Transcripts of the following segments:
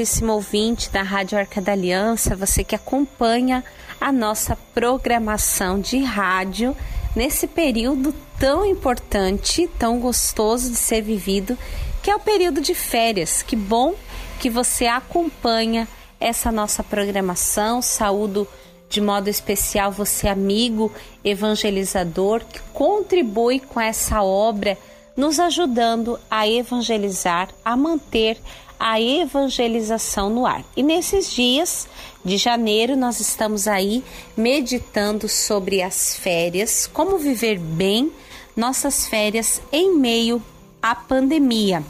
caríssimo ouvinte da Rádio Arca da Aliança, você que acompanha a nossa programação de rádio nesse período tão importante, tão gostoso de ser vivido, que é o período de férias. Que bom que você acompanha essa nossa programação. Saúdo de modo especial você, amigo evangelizador, que contribui com essa obra, nos ajudando a evangelizar, a manter a evangelização no ar. E nesses dias de janeiro, nós estamos aí meditando sobre as férias, como viver bem nossas férias em meio à pandemia.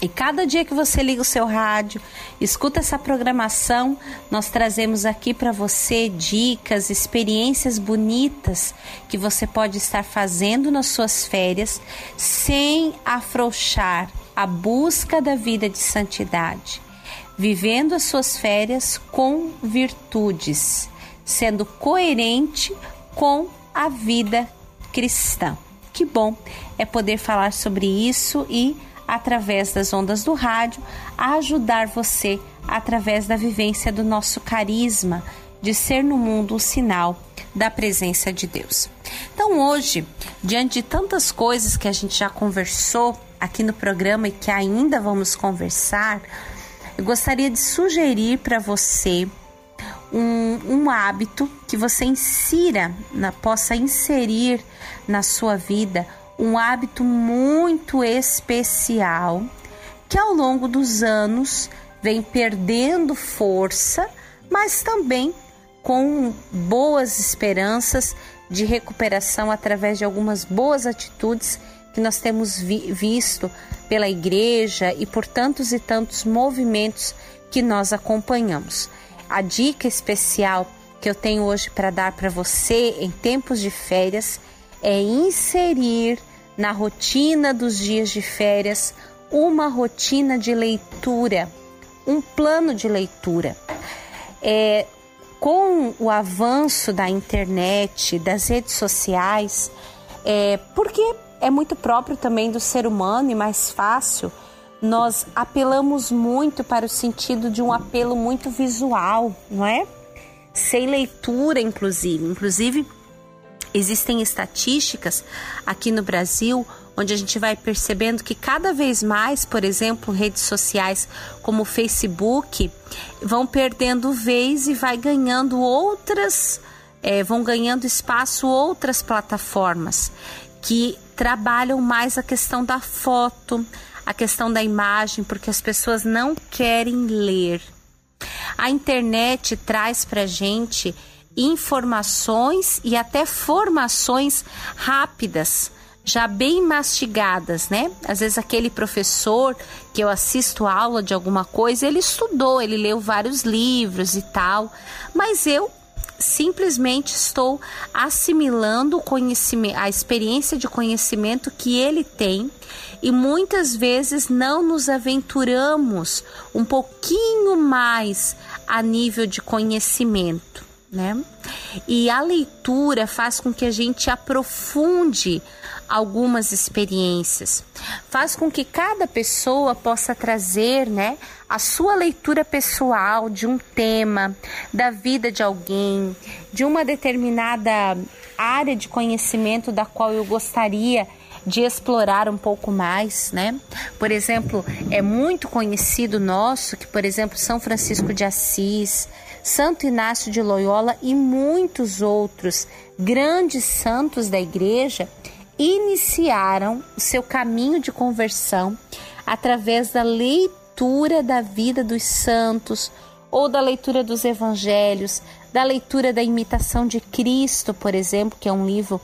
E cada dia que você liga o seu rádio, escuta essa programação, nós trazemos aqui para você dicas, experiências bonitas que você pode estar fazendo nas suas férias sem afrouxar a busca da vida de santidade, vivendo as suas férias com virtudes, sendo coerente com a vida cristã. Que bom é poder falar sobre isso e através das ondas do rádio, ajudar você através da vivência do nosso carisma de ser no mundo um sinal da presença de Deus. Então, hoje, diante de tantas coisas que a gente já conversou aqui no programa e que ainda vamos conversar, eu gostaria de sugerir para você um, um, hábito que você insira, na, possa inserir na sua vida um hábito muito especial que ao longo dos anos vem perdendo força, mas também com boas esperanças de recuperação através de algumas boas atitudes que nós temos vi visto pela igreja e por tantos e tantos movimentos que nós acompanhamos. A dica especial que eu tenho hoje para dar para você em tempos de férias é inserir na rotina dos dias de férias uma rotina de leitura, um plano de leitura. É, com o avanço da internet, das redes sociais, é, porque é muito próprio também do ser humano e mais fácil, nós apelamos muito para o sentido de um apelo muito visual, não é? Sem leitura, inclusive. Inclusive, Existem estatísticas aqui no Brasil onde a gente vai percebendo que cada vez mais, por exemplo, redes sociais como o Facebook vão perdendo vez e vai ganhando outras, é, vão ganhando espaço outras plataformas que trabalham mais a questão da foto, a questão da imagem, porque as pessoas não querem ler. A internet traz para gente informações e até formações rápidas, já bem mastigadas, né? Às vezes aquele professor que eu assisto aula de alguma coisa, ele estudou, ele leu vários livros e tal, mas eu simplesmente estou assimilando a experiência de conhecimento que ele tem e muitas vezes não nos aventuramos um pouquinho mais a nível de conhecimento né? E a leitura faz com que a gente aprofunde algumas experiências, faz com que cada pessoa possa trazer, né, a sua leitura pessoal de um tema, da vida de alguém, de uma determinada área de conhecimento da qual eu gostaria de explorar um pouco mais, né? Por exemplo, é muito conhecido nosso que, por exemplo, São Francisco de Assis, Santo Inácio de Loyola e muitos outros grandes santos da igreja iniciaram o seu caminho de conversão através da leitura da vida dos santos ou da leitura dos evangelhos, da leitura da imitação de Cristo, por exemplo, que é um livro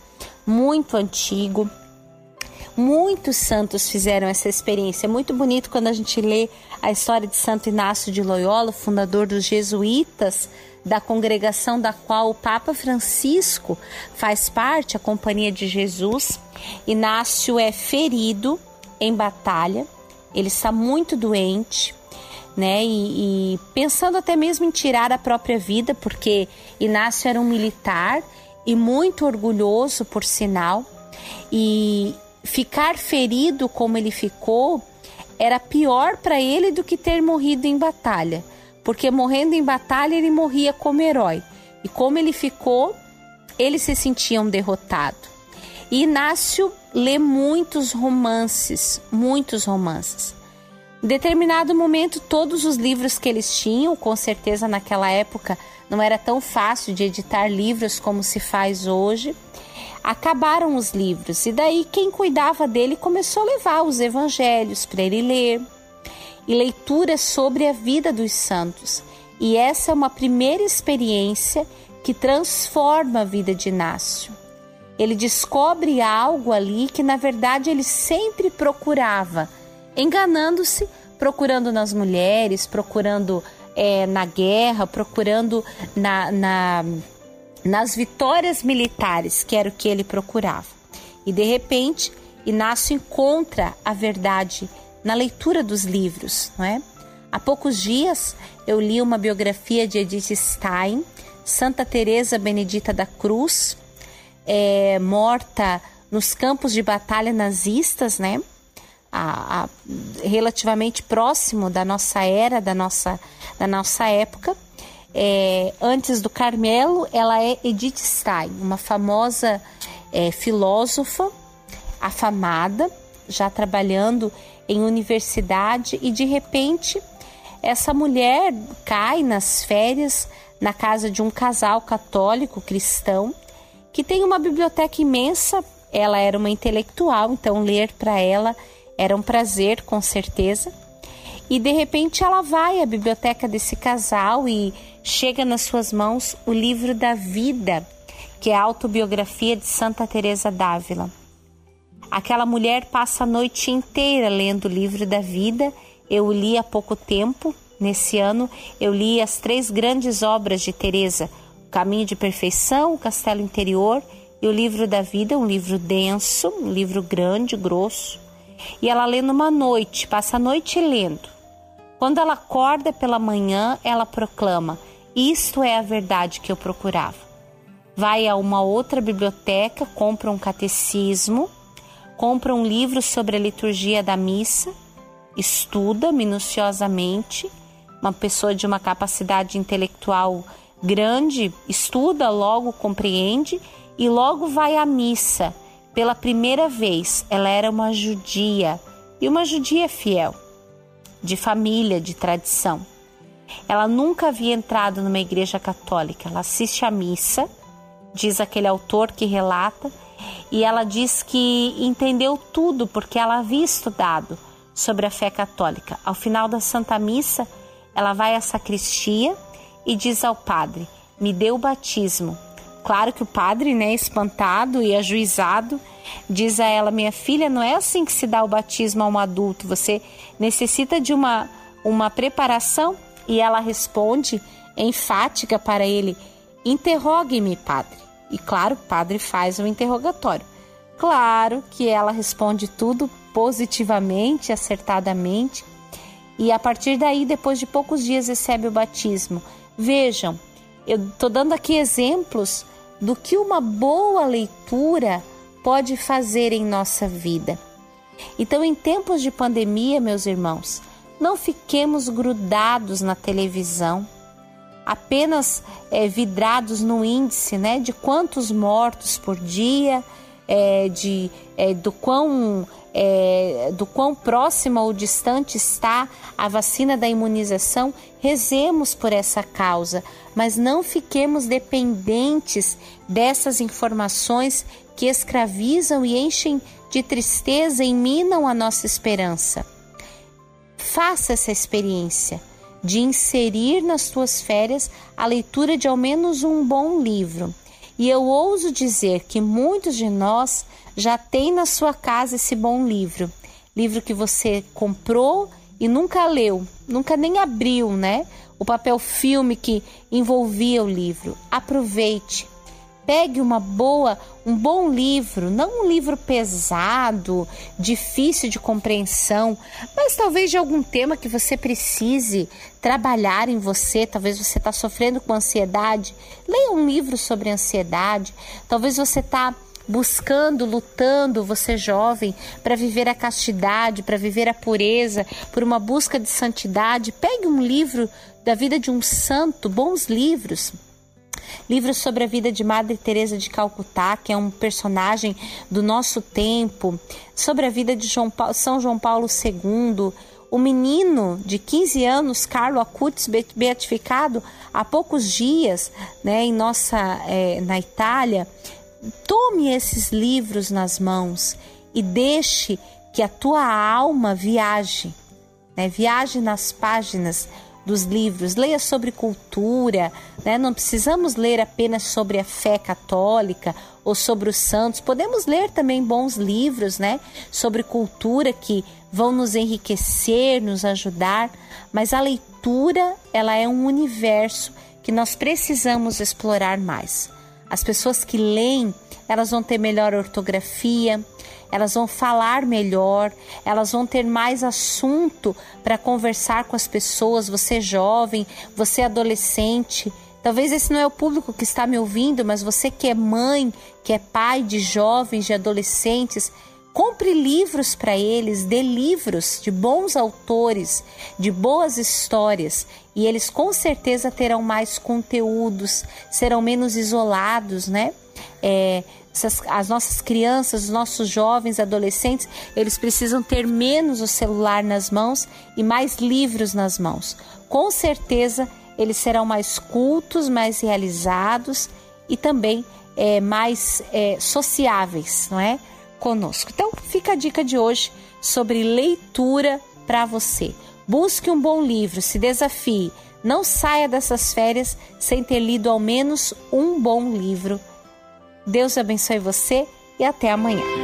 muito antigo. Muitos santos fizeram essa experiência. É muito bonito quando a gente lê a história de Santo Inácio de Loyola, fundador dos jesuítas, da congregação da qual o Papa Francisco faz parte, a Companhia de Jesus. Inácio é ferido em batalha, ele está muito doente, né? E, e, pensando até mesmo em tirar a própria vida, porque Inácio era um militar e muito orgulhoso, por sinal, e ficar ferido como ele ficou era pior para ele do que ter morrido em batalha, porque morrendo em batalha ele morria como herói. E como ele ficou, ele se sentia um derrotado. Inácio lê muitos romances, muitos romances. Em determinado momento, todos os livros que eles tinham, com certeza naquela época não era tão fácil de editar livros como se faz hoje, acabaram os livros. E daí quem cuidava dele começou a levar os evangelhos para ele ler e leituras sobre a vida dos santos. E essa é uma primeira experiência que transforma a vida de Inácio. Ele descobre algo ali que na verdade ele sempre procurava, enganando-se, procurando nas mulheres, procurando é, na guerra, procurando na, na, nas vitórias militares, que era o que ele procurava. E de repente, Inácio encontra a verdade na leitura dos livros, não é? Há poucos dias eu li uma biografia de Edith Stein, Santa Teresa Benedita da Cruz, é, morta nos campos de batalha nazistas, né? A, a, relativamente próximo da nossa era, da nossa, da nossa época. É, antes do Carmelo, ela é Edith Stein, uma famosa é, filósofa afamada, já trabalhando em universidade, e de repente essa mulher cai nas férias na casa de um casal católico cristão que tem uma biblioteca imensa. Ela era uma intelectual, então ler para ela era um prazer, com certeza. E de repente ela vai à biblioteca desse casal e chega nas suas mãos o livro da vida, que é a autobiografia de Santa Teresa d'Ávila. Aquela mulher passa a noite inteira lendo o livro da vida. Eu li há pouco tempo, nesse ano, eu li as três grandes obras de Teresa, Caminho de Perfeição, O Castelo Interior e o Livro da Vida, um livro denso, um livro grande, grosso. E ela lê numa noite, passa a noite lendo. Quando ela acorda pela manhã, ela proclama: Isto é a verdade que eu procurava. Vai a uma outra biblioteca, compra um catecismo, compra um livro sobre a liturgia da missa, estuda minuciosamente. Uma pessoa de uma capacidade intelectual grande estuda, logo compreende e logo vai à missa. Pela primeira vez, ela era uma judia e uma judia fiel, de família, de tradição. Ela nunca havia entrado numa igreja católica. Ela assiste à missa, diz aquele autor que relata, e ela diz que entendeu tudo porque ela havia estudado sobre a fé católica. Ao final da Santa Missa, ela vai à sacristia e diz ao padre: Me dê o batismo. Claro que o padre, né, espantado e ajuizado, diz a ela: Minha filha, não é assim que se dá o batismo a um adulto, você necessita de uma, uma preparação. E ela responde, enfática para ele: Interrogue-me, padre. E claro, o padre faz um interrogatório. Claro que ela responde tudo positivamente, acertadamente, e a partir daí, depois de poucos dias, recebe o batismo. Vejam, eu estou dando aqui exemplos do que uma boa leitura pode fazer em nossa vida. Então, em tempos de pandemia, meus irmãos, não fiquemos grudados na televisão, apenas é, vidrados no índice né, de quantos mortos por dia, é, de, é, do quão é, do quão próxima ou distante está a vacina da imunização, rezemos por essa causa, mas não fiquemos dependentes dessas informações que escravizam e enchem de tristeza e minam a nossa esperança. Faça essa experiência de inserir nas suas férias a leitura de ao menos um bom livro. E eu ouso dizer que muitos de nós já tem na sua casa esse bom livro. Livro que você comprou e nunca leu, nunca nem abriu, né? O papel filme que envolvia o livro. Aproveite. Pegue uma boa, um bom livro, não um livro pesado, difícil de compreensão, mas talvez de algum tema que você precise trabalhar em você. Talvez você está sofrendo com ansiedade. Leia um livro sobre ansiedade. Talvez você está buscando, lutando, você jovem, para viver a castidade, para viver a pureza, por uma busca de santidade, pegue um livro da vida de um santo, bons livros. Livros sobre a vida de Madre Teresa de Calcutá, que é um personagem do nosso tempo, sobre a vida de João Paulo, São João Paulo II, o menino de 15 anos, Carlo Acutis, beatificado há poucos dias, né, em nossa, é, na Itália, tome esses livros nas mãos e deixe que a tua alma viaje, né, viaje nas páginas dos livros, leia sobre cultura, né? não precisamos ler apenas sobre a fé católica ou sobre os santos, podemos ler também bons livros né? sobre cultura que vão nos enriquecer, nos ajudar, mas a leitura ela é um universo que nós precisamos explorar mais. As pessoas que leem, elas vão ter melhor ortografia, elas vão falar melhor, elas vão ter mais assunto para conversar com as pessoas. Você é jovem, você é adolescente. Talvez esse não é o público que está me ouvindo, mas você que é mãe, que é pai de jovens, de adolescentes, compre livros para eles, dê livros de bons autores, de boas histórias, e eles com certeza terão mais conteúdos, serão menos isolados, né? É, as nossas crianças, os nossos jovens, adolescentes, eles precisam ter menos o celular nas mãos e mais livros nas mãos. Com certeza, eles serão mais cultos, mais realizados e também é, mais é, sociáveis, não é? Conosco. Então, fica a dica de hoje sobre leitura para você. Busque um bom livro, se desafie. Não saia dessas férias sem ter lido ao menos um bom livro Deus abençoe você e até amanhã.